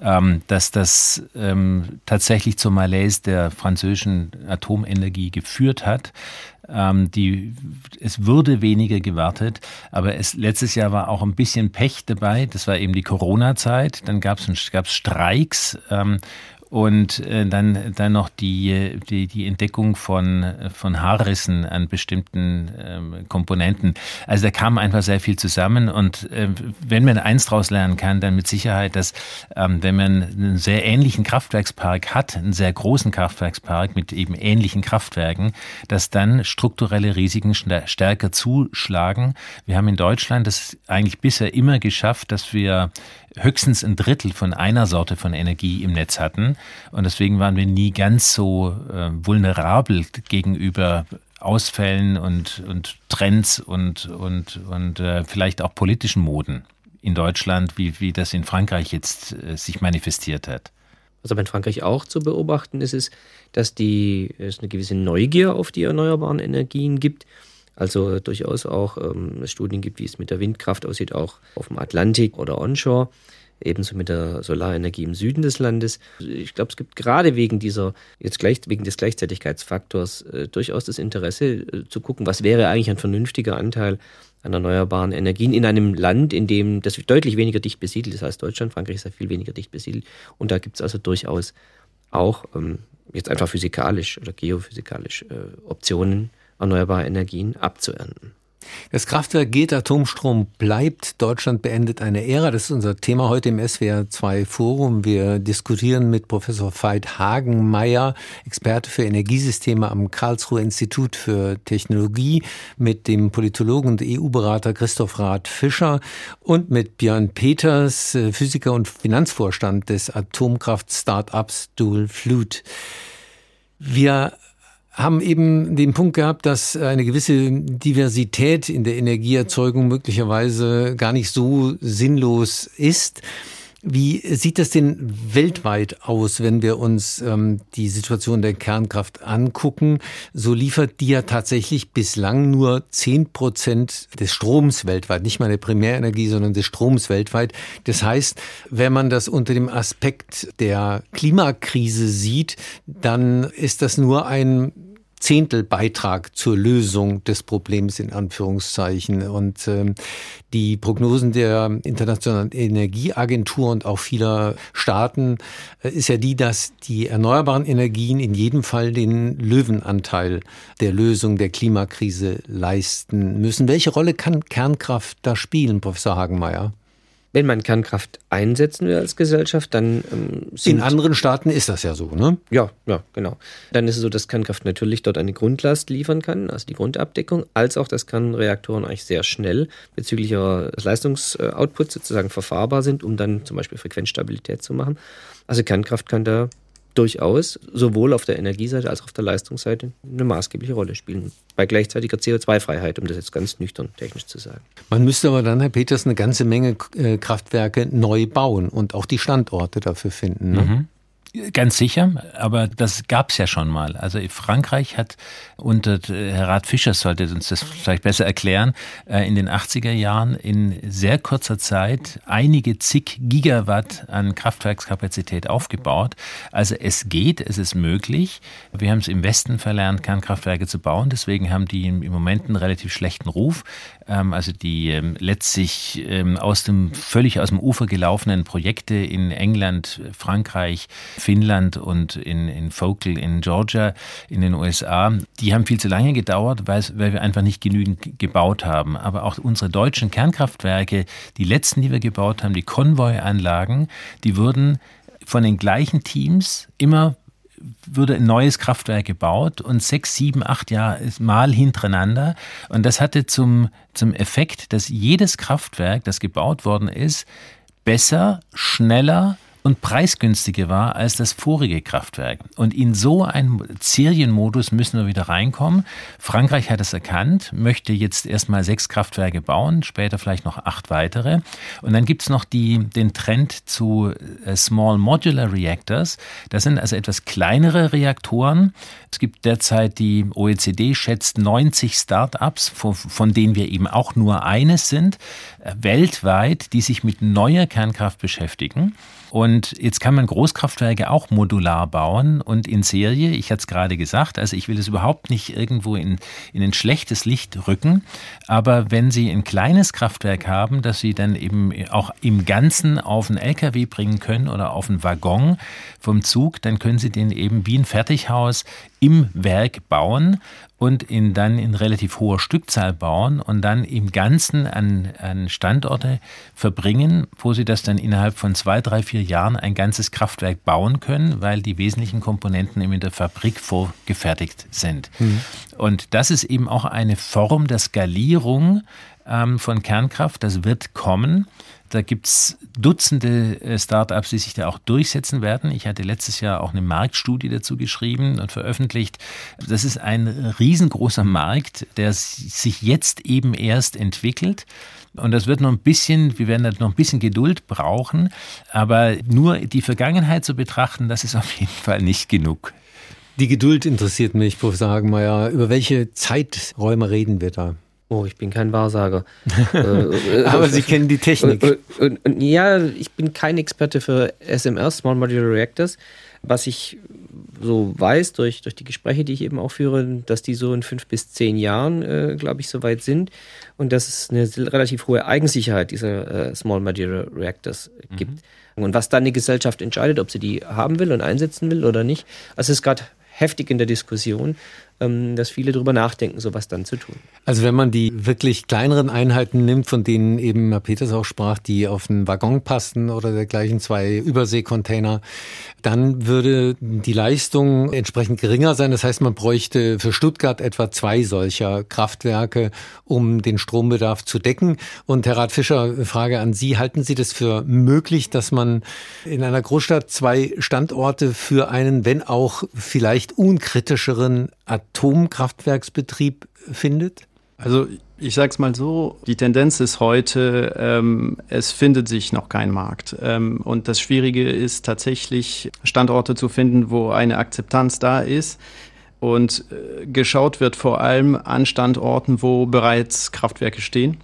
ähm, dass das ähm, tatsächlich zur Malaise der französischen Atomenergie geführt hat. Ähm, die, es wurde weniger gewartet, aber es, letztes Jahr war auch ein bisschen Pech dabei. Das war eben die Corona-Zeit. Dann gab es Streiks ähm, und äh, dann, dann noch die, die, die Entdeckung von, von Haarrissen an bestimmten ähm, Komponenten. Also da kam einfach sehr viel zusammen und äh, wenn man eins daraus lernen kann, dann mit Sicherheit, dass ähm, wenn man einen sehr ähnlichen Kraftwerkspark hat, einen sehr großen Kraftwerkspark mit eben ähnlichen Kraftwerken, dass dann strukturelle Risiken stärker zuschlagen. Wir haben in Deutschland das eigentlich bisher immer geschafft, dass wir höchstens ein Drittel von einer Sorte von Energie im Netz hatten. Und deswegen waren wir nie ganz so äh, vulnerabel gegenüber Ausfällen und, und Trends und, und, und äh, vielleicht auch politischen Moden in Deutschland, wie, wie das in Frankreich jetzt äh, sich manifestiert hat. Was aber in Frankreich auch zu beobachten ist, ist, dass die, es eine gewisse Neugier auf die erneuerbaren Energien gibt. Also durchaus auch ähm, Studien gibt, wie es mit der Windkraft aussieht, auch auf dem Atlantik oder onshore. Ebenso mit der Solarenergie im Süden des Landes. Ich glaube, es gibt gerade wegen dieser, jetzt gleich, wegen des Gleichzeitigkeitsfaktors äh, durchaus das Interesse äh, zu gucken, was wäre eigentlich ein vernünftiger Anteil an erneuerbaren Energien in einem Land, in dem das deutlich weniger dicht besiedelt ist als Deutschland. Frankreich ist ja viel weniger dicht besiedelt. Und da gibt es also durchaus auch ähm, jetzt einfach physikalisch oder geophysikalisch äh, Optionen, erneuerbare Energien abzuernten. Das Kraftwerk geht, Atomstrom bleibt. Deutschland beendet eine Ära. Das ist unser Thema heute im SWR 2 Forum. Wir diskutieren mit Professor Veit Hagenmeier, Experte für Energiesysteme am Karlsruher Institut für Technologie, mit dem Politologen und EU-Berater Christoph Rath Fischer und mit Björn Peters, Physiker und Finanzvorstand des Atomkraft-Startups Dual Flute. Wir haben eben den Punkt gehabt, dass eine gewisse Diversität in der Energieerzeugung möglicherweise gar nicht so sinnlos ist. Wie sieht das denn weltweit aus, wenn wir uns ähm, die Situation der Kernkraft angucken? So liefert die ja tatsächlich bislang nur zehn Prozent des Stroms weltweit, nicht mal der Primärenergie, sondern des Stroms weltweit. Das heißt, wenn man das unter dem Aspekt der Klimakrise sieht, dann ist das nur ein Zehntelbeitrag zur Lösung des Problems in Anführungszeichen. Und ähm, die Prognosen der Internationalen Energieagentur und auch vieler Staaten äh, ist ja die, dass die erneuerbaren Energien in jedem Fall den Löwenanteil der Lösung der Klimakrise leisten müssen. Welche Rolle kann Kernkraft da spielen, Professor Hagenmeier? Wenn man Kernkraft einsetzen will als Gesellschaft, dann ähm, In anderen Staaten ist das ja so, ne? Ja, ja, genau. Dann ist es so, dass Kernkraft natürlich dort eine Grundlast liefern kann, also die Grundabdeckung, als auch, dass Kernreaktoren eigentlich sehr schnell bezüglich ihres Leistungsoutputs sozusagen verfahrbar sind, um dann zum Beispiel Frequenzstabilität zu machen. Also Kernkraft kann da durchaus sowohl auf der Energieseite als auch auf der Leistungsseite eine maßgebliche Rolle spielen. Bei gleichzeitiger CO2-Freiheit, um das jetzt ganz nüchtern technisch zu sagen. Man müsste aber dann, Herr Peters, eine ganze Menge äh, Kraftwerke neu bauen und auch die Standorte dafür finden. Ne? Mhm. Ganz sicher, aber das gab es ja schon mal. Also Frankreich hat unter Herr Rat Fischer sollte uns das vielleicht besser erklären, äh, in den 80er Jahren in sehr kurzer Zeit einige zig Gigawatt an Kraftwerkskapazität aufgebaut. Also es geht, es ist möglich. Wir haben es im Westen verlernt, Kernkraftwerke zu bauen, deswegen haben die im Moment einen relativ schlechten Ruf. Ähm, also die ähm, letztlich ähm, aus dem völlig aus dem Ufer gelaufenen Projekte in England, Frankreich, Finnland und in, in Focal in Georgia in den USA, die haben viel zu lange gedauert, weil, wir einfach nicht genügend gebaut haben. Aber auch unsere deutschen Kernkraftwerke, die letzten, die wir gebaut haben, die Konvoyanlagen, die wurden von den gleichen Teams immer würde ein neues Kraftwerk gebaut und sechs, sieben, acht Jahre mal hintereinander. Und das hatte zum, zum Effekt, dass jedes Kraftwerk, das gebaut worden ist, besser, schneller und preisgünstiger war als das vorige Kraftwerk. Und in so einen Serienmodus müssen wir wieder reinkommen. Frankreich hat es erkannt, möchte jetzt erstmal sechs Kraftwerke bauen, später vielleicht noch acht weitere. Und dann gibt es noch die, den Trend zu äh, Small Modular Reactors. Das sind also etwas kleinere Reaktoren. Es gibt derzeit die OECD schätzt 90 Start-ups, von, denen wir eben auch nur eines sind, äh, weltweit, die sich mit neuer Kernkraft beschäftigen. Und jetzt kann man Großkraftwerke auch modular bauen und in Serie. Ich hatte es gerade gesagt, also ich will es überhaupt nicht irgendwo in, in ein schlechtes Licht rücken. Aber wenn Sie ein kleines Kraftwerk haben, das Sie dann eben auch im Ganzen auf einen LKW bringen können oder auf einen Waggon vom Zug, dann können Sie den eben wie ein Fertighaus im Werk bauen und ihn dann in relativ hoher Stückzahl bauen und dann im Ganzen an, an Standorte verbringen, wo sie das dann innerhalb von zwei, drei, vier Jahren ein ganzes Kraftwerk bauen können, weil die wesentlichen Komponenten eben in der Fabrik vorgefertigt sind. Mhm. Und das ist eben auch eine Form der Skalierung ähm, von Kernkraft. Das wird kommen. Da gibt es Dutzende äh, Startups, die sich da auch durchsetzen werden. Ich hatte letztes Jahr auch eine Marktstudie dazu geschrieben und veröffentlicht. Das ist ein riesengroßer Markt, der sich jetzt eben erst entwickelt. Und das wird noch ein bisschen, wir werden da noch ein bisschen Geduld brauchen. Aber nur die Vergangenheit zu betrachten, das ist auf jeden Fall nicht genug. Die Geduld interessiert mich, Professor Hagenmeier. Über welche Zeiträume reden wir da? Oh, ich bin kein Wahrsager. Äh, Aber Sie kennen die Technik. Und, und, und, ja, ich bin kein Experte für SMR, Small Modular Reactors. Was ich so weiß durch, durch die Gespräche, die ich eben auch führe, dass die so in fünf bis zehn Jahren, äh, glaube ich, soweit sind und dass es eine relativ hohe Eigensicherheit dieser äh, Small Modular Reactors gibt. Mhm. Und was dann die Gesellschaft entscheidet, ob sie die haben will und einsetzen will oder nicht. Also es ist gerade heftig in der Diskussion. Ähm, dass viele darüber nachdenken, sowas dann zu tun. Also wenn man die wirklich kleineren Einheiten nimmt, von denen eben Herr Peters auch sprach, die auf einen Waggon passen oder dergleichen zwei Überseekontainer, dann würde die Leistung entsprechend geringer sein. Das heißt, man bräuchte für Stuttgart etwa zwei solcher Kraftwerke, um den Strombedarf zu decken. Und Herr Rat Fischer, Frage an Sie, halten Sie das für möglich, dass man in einer Großstadt zwei Standorte für einen, wenn auch vielleicht unkritischeren Atomkraftwerksbetrieb findet? Also ich sage es mal so, die Tendenz ist heute, ähm, es findet sich noch kein Markt. Ähm, und das Schwierige ist tatsächlich, Standorte zu finden, wo eine Akzeptanz da ist. Und äh, geschaut wird vor allem an Standorten, wo bereits Kraftwerke stehen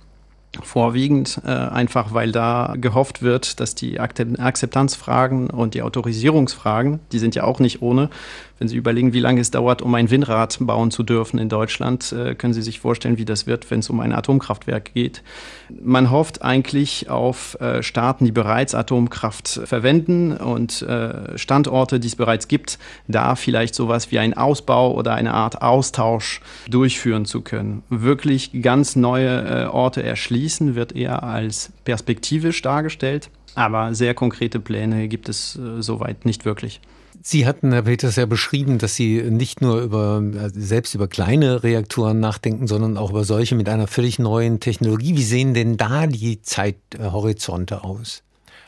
vorwiegend, äh, einfach weil da gehofft wird, dass die Akzeptanzfragen und die Autorisierungsfragen, die sind ja auch nicht ohne, wenn Sie überlegen, wie lange es dauert, um ein Windrad bauen zu dürfen in Deutschland, äh, können Sie sich vorstellen, wie das wird, wenn es um ein Atomkraftwerk geht. Man hofft eigentlich auf äh, Staaten, die bereits Atomkraft verwenden und äh, Standorte, die es bereits gibt, da vielleicht sowas wie ein Ausbau oder eine Art Austausch durchführen zu können. Wirklich ganz neue Orte erschließen wird eher als perspektivisch dargestellt, aber sehr konkrete Pläne gibt es soweit nicht wirklich. Sie hatten, Herr Peters, ja beschrieben, dass Sie nicht nur über, also selbst über kleine Reaktoren nachdenken, sondern auch über solche mit einer völlig neuen Technologie. Wie sehen denn da die Zeithorizonte aus?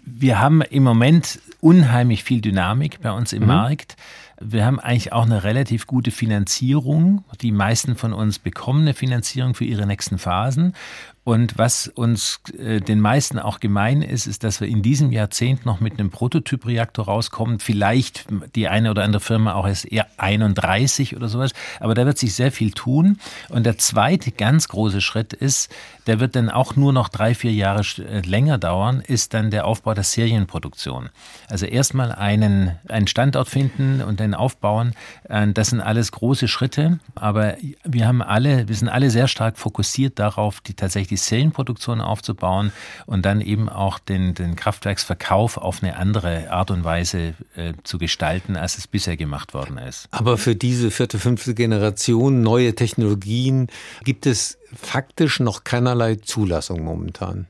Wir haben im Moment unheimlich viel Dynamik bei uns im mhm. Markt. Wir haben eigentlich auch eine relativ gute Finanzierung. Die meisten von uns bekommen eine Finanzierung für ihre nächsten Phasen. Und was uns äh, den meisten auch gemein ist, ist, dass wir in diesem Jahrzehnt noch mit einem Prototypreaktor rauskommen. Vielleicht die eine oder andere Firma auch erst eher 31 oder sowas. Aber da wird sich sehr viel tun. Und der zweite ganz große Schritt ist, der wird dann auch nur noch drei, vier Jahre äh, länger dauern, ist dann der Aufbau der Serienproduktion. Also erstmal einen, einen Standort finden und dann aufbauen. Äh, das sind alles große Schritte. Aber wir haben alle, wir sind alle sehr stark fokussiert darauf, die tatsächlich die Zellenproduktion aufzubauen und dann eben auch den, den Kraftwerksverkauf auf eine andere Art und Weise äh, zu gestalten, als es bisher gemacht worden ist. Aber für diese vierte, fünfte Generation neue Technologien gibt es faktisch noch keinerlei Zulassung momentan.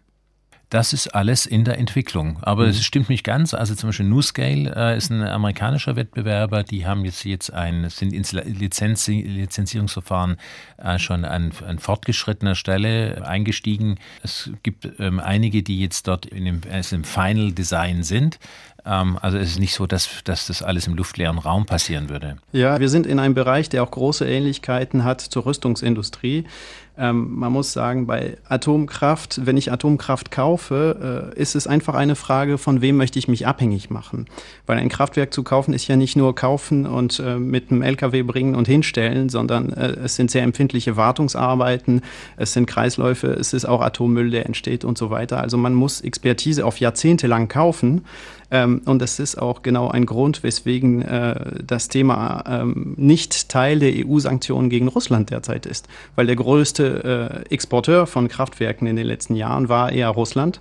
Das ist alles in der Entwicklung. Aber mhm. es stimmt nicht ganz. Also zum Beispiel NewScale äh, ist ein amerikanischer Wettbewerber. Die haben jetzt, jetzt ein, sind ins Lizenz, Lizenzierungsverfahren äh, schon an, an fortgeschrittener Stelle eingestiegen. Es gibt ähm, einige, die jetzt dort in dem, also im Final Design sind. Ähm, also es ist nicht so, dass, dass das alles im luftleeren Raum passieren würde. Ja, wir sind in einem Bereich, der auch große Ähnlichkeiten hat zur Rüstungsindustrie. Ähm, man muss sagen, bei Atomkraft, wenn ich Atomkraft kaufe, äh, ist es einfach eine Frage, von wem möchte ich mich abhängig machen. Weil ein Kraftwerk zu kaufen ist ja nicht nur kaufen und äh, mit einem LKW bringen und hinstellen, sondern äh, es sind sehr empfindliche Wartungsarbeiten, es sind Kreisläufe, es ist auch Atommüll, der entsteht und so weiter. Also man muss Expertise auf Jahrzehnte lang kaufen. Ähm, und das ist auch genau ein Grund, weswegen äh, das Thema ähm, nicht Teil der EU-Sanktionen gegen Russland derzeit ist. Weil der größte äh, Exporteur von Kraftwerken in den letzten Jahren war eher Russland.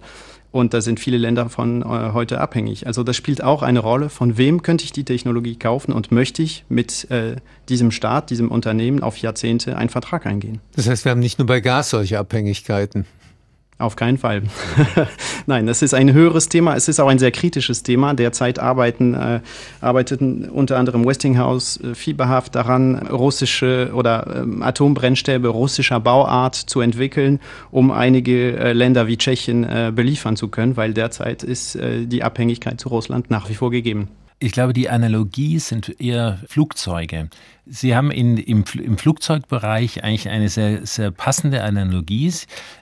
Und da sind viele Länder von äh, heute abhängig. Also das spielt auch eine Rolle, von wem könnte ich die Technologie kaufen und möchte ich mit äh, diesem Staat, diesem Unternehmen auf Jahrzehnte einen Vertrag eingehen. Das heißt, wir haben nicht nur bei Gas solche Abhängigkeiten. Auf keinen Fall. Nein, das ist ein höheres Thema. Es ist auch ein sehr kritisches Thema. Derzeit arbeiten, äh, arbeiteten unter anderem Westinghouse äh, fieberhaft daran, russische oder äh, Atombrennstäbe russischer Bauart zu entwickeln, um einige äh, Länder wie Tschechien äh, beliefern zu können, weil derzeit ist äh, die Abhängigkeit zu Russland nach wie vor gegeben. Ich glaube, die Analogie sind eher Flugzeuge. Sie haben in, im, im Flugzeugbereich eigentlich eine sehr, sehr passende Analogie.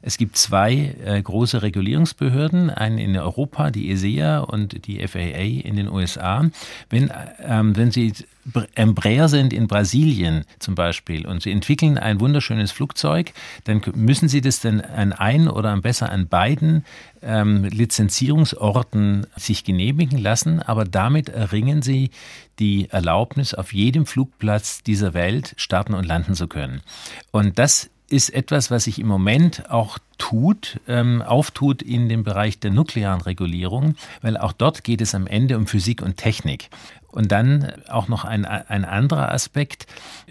Es gibt zwei äh, große Regulierungsbehörden, einen in Europa, die ESEA und die FAA in den USA. Wenn, ähm, wenn Sie Embraer sind in Brasilien zum Beispiel und sie entwickeln ein wunderschönes Flugzeug, dann müssen sie das dann an ein oder besser an beiden ähm, Lizenzierungsorten sich genehmigen lassen, aber damit erringen sie die Erlaubnis, auf jedem Flugplatz dieser Welt starten und landen zu können. Und das ist etwas, was sich im Moment auch tut, ähm, auftut in dem Bereich der nuklearen Regulierung, weil auch dort geht es am Ende um Physik und Technik. Und dann auch noch ein, ein anderer Aspekt.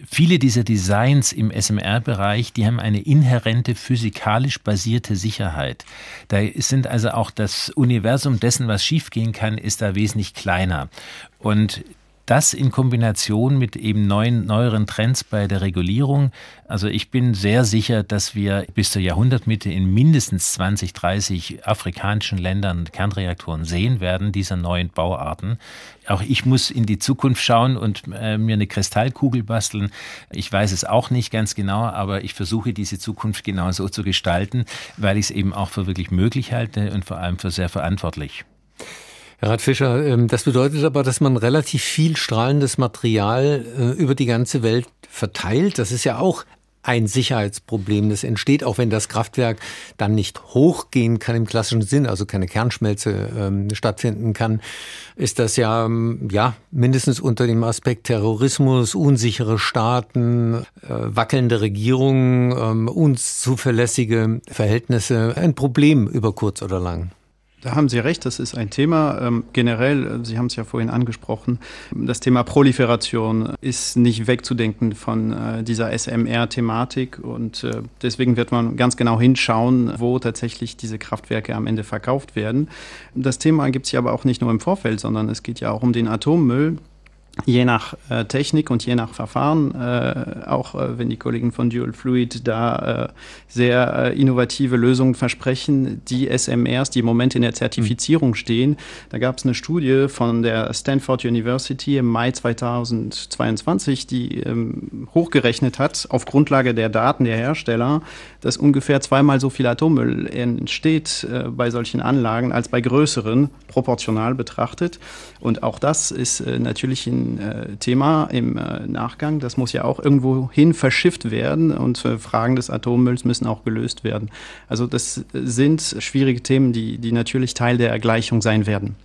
Viele dieser Designs im SMR-Bereich, die haben eine inhärente physikalisch basierte Sicherheit. Da sind also auch das Universum dessen, was schiefgehen kann, ist da wesentlich kleiner. Und das in Kombination mit eben neuen, neueren Trends bei der Regulierung. Also ich bin sehr sicher, dass wir bis zur Jahrhundertmitte in mindestens 20, 30 afrikanischen Ländern Kernreaktoren sehen werden, dieser neuen Bauarten. Auch ich muss in die Zukunft schauen und äh, mir eine Kristallkugel basteln. Ich weiß es auch nicht ganz genau, aber ich versuche diese Zukunft genau so zu gestalten, weil ich es eben auch für wirklich möglich halte und vor allem für sehr verantwortlich. Herr Radfischer, ähm, das bedeutet aber, dass man relativ viel strahlendes Material äh, über die ganze Welt verteilt. Das ist ja auch ein Sicherheitsproblem. Das entsteht, auch wenn das Kraftwerk dann nicht hochgehen kann im klassischen Sinn, also keine Kernschmelze ähm, stattfinden kann, ist das ja, ähm, ja mindestens unter dem Aspekt Terrorismus, unsichere Staaten, äh, wackelnde Regierungen, ähm, unzuverlässige Verhältnisse ein Problem über kurz oder lang. Da haben Sie recht, das ist ein Thema. Ähm, generell, äh, Sie haben es ja vorhin angesprochen, das Thema Proliferation ist nicht wegzudenken von äh, dieser SMR-Thematik und äh, deswegen wird man ganz genau hinschauen, wo tatsächlich diese Kraftwerke am Ende verkauft werden. Das Thema gibt es ja aber auch nicht nur im Vorfeld, sondern es geht ja auch um den Atommüll je nach äh, Technik und je nach Verfahren, äh, auch äh, wenn die Kollegen von Dual Fluid da äh, sehr äh, innovative Lösungen versprechen, die SMRs, die im Moment in der Zertifizierung stehen. Da gab es eine Studie von der Stanford University im Mai 2022, die ähm, hochgerechnet hat, auf Grundlage der Daten der Hersteller, dass ungefähr zweimal so viel Atommüll entsteht äh, bei solchen Anlagen als bei größeren, proportional betrachtet. Und auch das ist natürlich ein äh, Thema im äh, Nachgang. Das muss ja auch irgendwo hin verschifft werden und äh, Fragen des Atommülls müssen auch gelöst werden. Also das sind schwierige Themen, die, die natürlich Teil der Gleichung sein werden.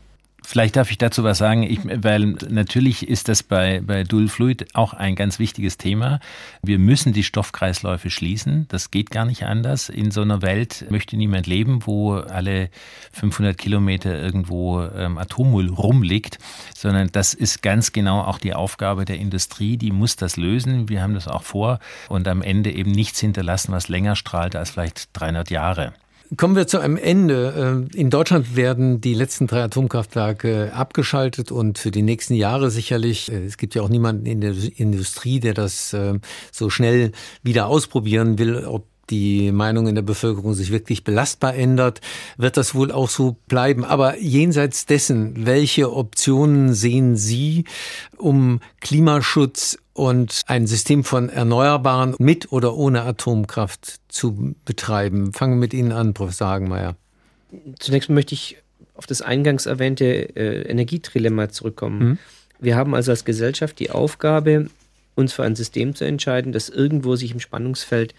Vielleicht darf ich dazu was sagen, ich, weil natürlich ist das bei, bei Dual Fluid auch ein ganz wichtiges Thema. Wir müssen die Stoffkreisläufe schließen. Das geht gar nicht anders. In so einer Welt möchte niemand leben, wo alle 500 Kilometer irgendwo ähm, Atommüll rumliegt, sondern das ist ganz genau auch die Aufgabe der Industrie. Die muss das lösen. Wir haben das auch vor und am Ende eben nichts hinterlassen, was länger strahlt als vielleicht 300 Jahre. Kommen wir zu einem Ende. Äh, in Deutschland werden die letzten drei Atomkraftwerke abgeschaltet und für die nächsten Jahre sicherlich, äh, es gibt ja auch niemanden in der Industrie, der das äh, so schnell wieder ausprobieren will, ob die Meinung in der Bevölkerung sich wirklich belastbar ändert, wird das wohl auch so bleiben. Aber jenseits dessen, welche Optionen sehen Sie, um Klimaschutz und ein System von Erneuerbaren mit oder ohne Atomkraft zu betreiben? Fangen wir mit Ihnen an, Professor Hagenmeier. Zunächst möchte ich auf das eingangs erwähnte äh, Energietrilemma zurückkommen. Mhm. Wir haben also als Gesellschaft die Aufgabe, uns für ein System zu entscheiden, das irgendwo sich im Spannungsfeld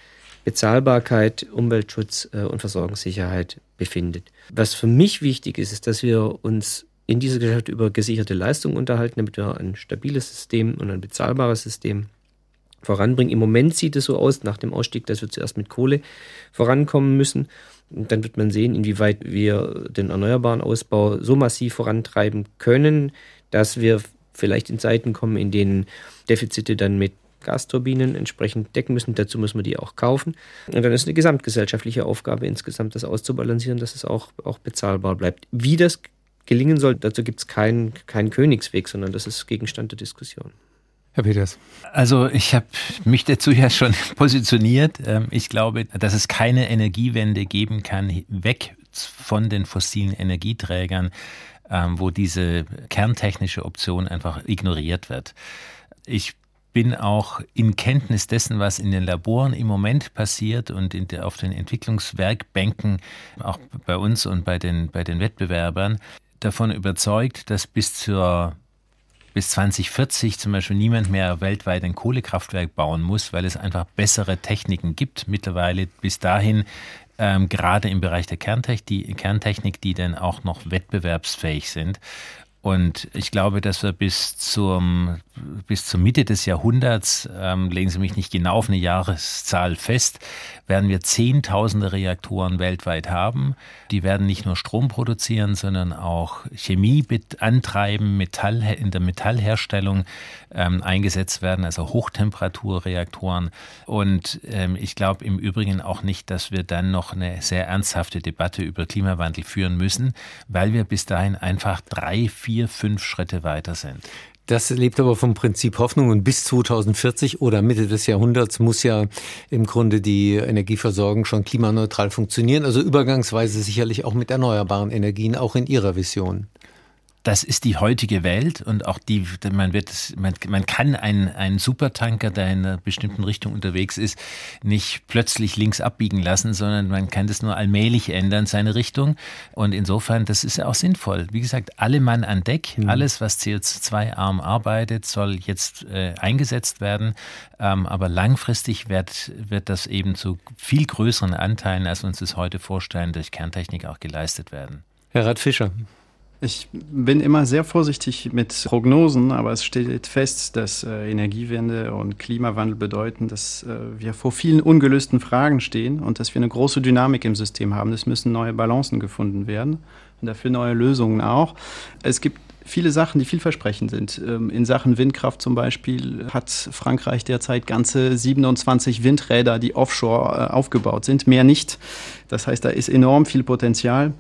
Bezahlbarkeit, Umweltschutz äh, und Versorgungssicherheit befindet. Was für mich wichtig ist, ist, dass wir uns in dieser Gesellschaft über gesicherte Leistungen unterhalten, damit wir ein stabiles System und ein bezahlbares System voranbringen. Im Moment sieht es so aus, nach dem Ausstieg, dass wir zuerst mit Kohle vorankommen müssen. Und dann wird man sehen, inwieweit wir den erneuerbaren Ausbau so massiv vorantreiben können, dass wir vielleicht in Zeiten kommen, in denen Defizite dann mit Gasturbinen entsprechend decken müssen. Dazu müssen wir die auch kaufen. Und dann ist eine gesamtgesellschaftliche Aufgabe, insgesamt das auszubalancieren, dass es auch, auch bezahlbar bleibt. Wie das gelingen soll, dazu gibt es keinen kein Königsweg, sondern das ist Gegenstand der Diskussion. Herr Peters. Also ich habe mich dazu ja schon positioniert. Ähm, ich glaube, dass es keine Energiewende geben kann, weg von den fossilen Energieträgern, ähm, wo diese kerntechnische Option einfach ignoriert wird. Ich bin auch in Kenntnis dessen, was in den Laboren im Moment passiert und der, auf den Entwicklungswerkbänken, auch bei uns und bei den, bei den Wettbewerbern, davon überzeugt, dass bis zur bis 2040 zum Beispiel niemand mehr weltweit ein Kohlekraftwerk bauen muss, weil es einfach bessere Techniken gibt. Mittlerweile bis dahin ähm, gerade im Bereich der Kerntechnik die, Kerntechnik, die dann auch noch wettbewerbsfähig sind. Und ich glaube, dass wir bis, zum, bis zur Mitte des Jahrhunderts, ähm, legen Sie mich nicht genau auf eine Jahreszahl fest, werden wir Zehntausende Reaktoren weltweit haben. Die werden nicht nur Strom produzieren, sondern auch Chemie antreiben, Metall, in der Metallherstellung ähm, eingesetzt werden, also Hochtemperaturreaktoren. Und ähm, ich glaube im Übrigen auch nicht, dass wir dann noch eine sehr ernsthafte Debatte über Klimawandel führen müssen, weil wir bis dahin einfach drei, vier vier, fünf Schritte weiter sind. Das lebt aber vom Prinzip Hoffnung und bis 2040 oder Mitte des Jahrhunderts muss ja im Grunde die Energieversorgung schon klimaneutral funktionieren. Also übergangsweise sicherlich auch mit erneuerbaren Energien, auch in Ihrer Vision das ist die heutige Welt und auch die, man wird, man, man kann einen, einen Supertanker, der in einer bestimmten Richtung unterwegs ist, nicht plötzlich links abbiegen lassen, sondern man kann das nur allmählich ändern, seine Richtung. Und insofern, das ist ja auch sinnvoll. Wie gesagt, alle Mann an Deck, mhm. alles, was CO2-arm arbeitet, soll jetzt äh, eingesetzt werden. Ähm, aber langfristig wird, wird das eben zu viel größeren Anteilen, als wir uns das heute vorstellen, durch Kerntechnik auch geleistet werden. Herr Rat Fischer. Ich bin immer sehr vorsichtig mit Prognosen, aber es steht fest, dass äh, Energiewende und Klimawandel bedeuten, dass äh, wir vor vielen ungelösten Fragen stehen und dass wir eine große Dynamik im System haben. Es müssen neue Balancen gefunden werden und dafür neue Lösungen auch. Es gibt viele Sachen, die vielversprechend sind. Ähm, in Sachen Windkraft zum Beispiel hat Frankreich derzeit ganze 27 Windräder, die offshore äh, aufgebaut sind, mehr nicht. Das heißt, da ist enorm viel Potenzial.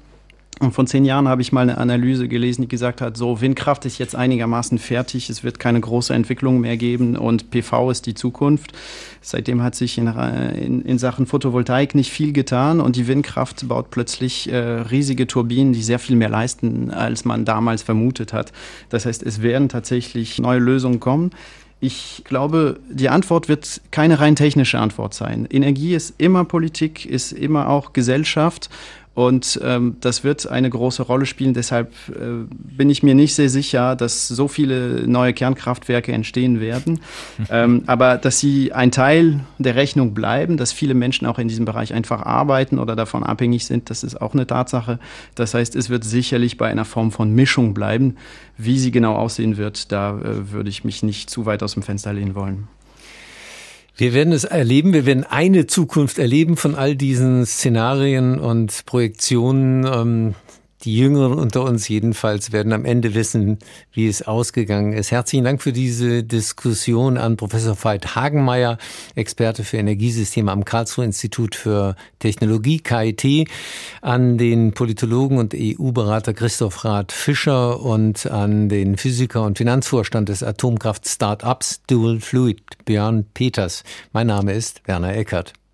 Und von zehn Jahren habe ich mal eine Analyse gelesen, die gesagt hat, so Windkraft ist jetzt einigermaßen fertig, es wird keine große Entwicklung mehr geben und PV ist die Zukunft. Seitdem hat sich in, in, in Sachen Photovoltaik nicht viel getan und die Windkraft baut plötzlich äh, riesige Turbinen, die sehr viel mehr leisten, als man damals vermutet hat. Das heißt, es werden tatsächlich neue Lösungen kommen. Ich glaube, die Antwort wird keine rein technische Antwort sein. Energie ist immer Politik, ist immer auch Gesellschaft und ähm, das wird eine große Rolle spielen. Deshalb äh, bin ich mir nicht sehr sicher, dass so viele neue Kernkraftwerke entstehen werden. ähm, aber dass sie ein Teil der Rechnung bleiben, dass viele Menschen auch in diesem Bereich einfach arbeiten oder davon abhängig sind, das ist auch eine Tatsache. Das heißt, es wird sicherlich bei einer Form von Mischung bleiben. Wie sie genau aussehen wird, da äh, würde ich mich nicht zu weit aus dem Fenster lehnen wollen. Wir werden es erleben, wir werden eine Zukunft erleben von all diesen Szenarien und Projektionen. Ähm, Die Jüngeren unter uns jedenfalls werden am Ende wissen, wie es ausgegangen ist. Herzlichen Dank für diese Diskussion an Professor Veit Hagenmeier, Experte für Energiesysteme am Karlsruhe Institut für Technologie, KIT, an den Politologen und EU-Berater Christoph Rath Fischer und an den Physiker und Finanzvorstand des Atomkraft-Startups Dual Fluid, Björn Peters. Mein Name ist Werner Eckert.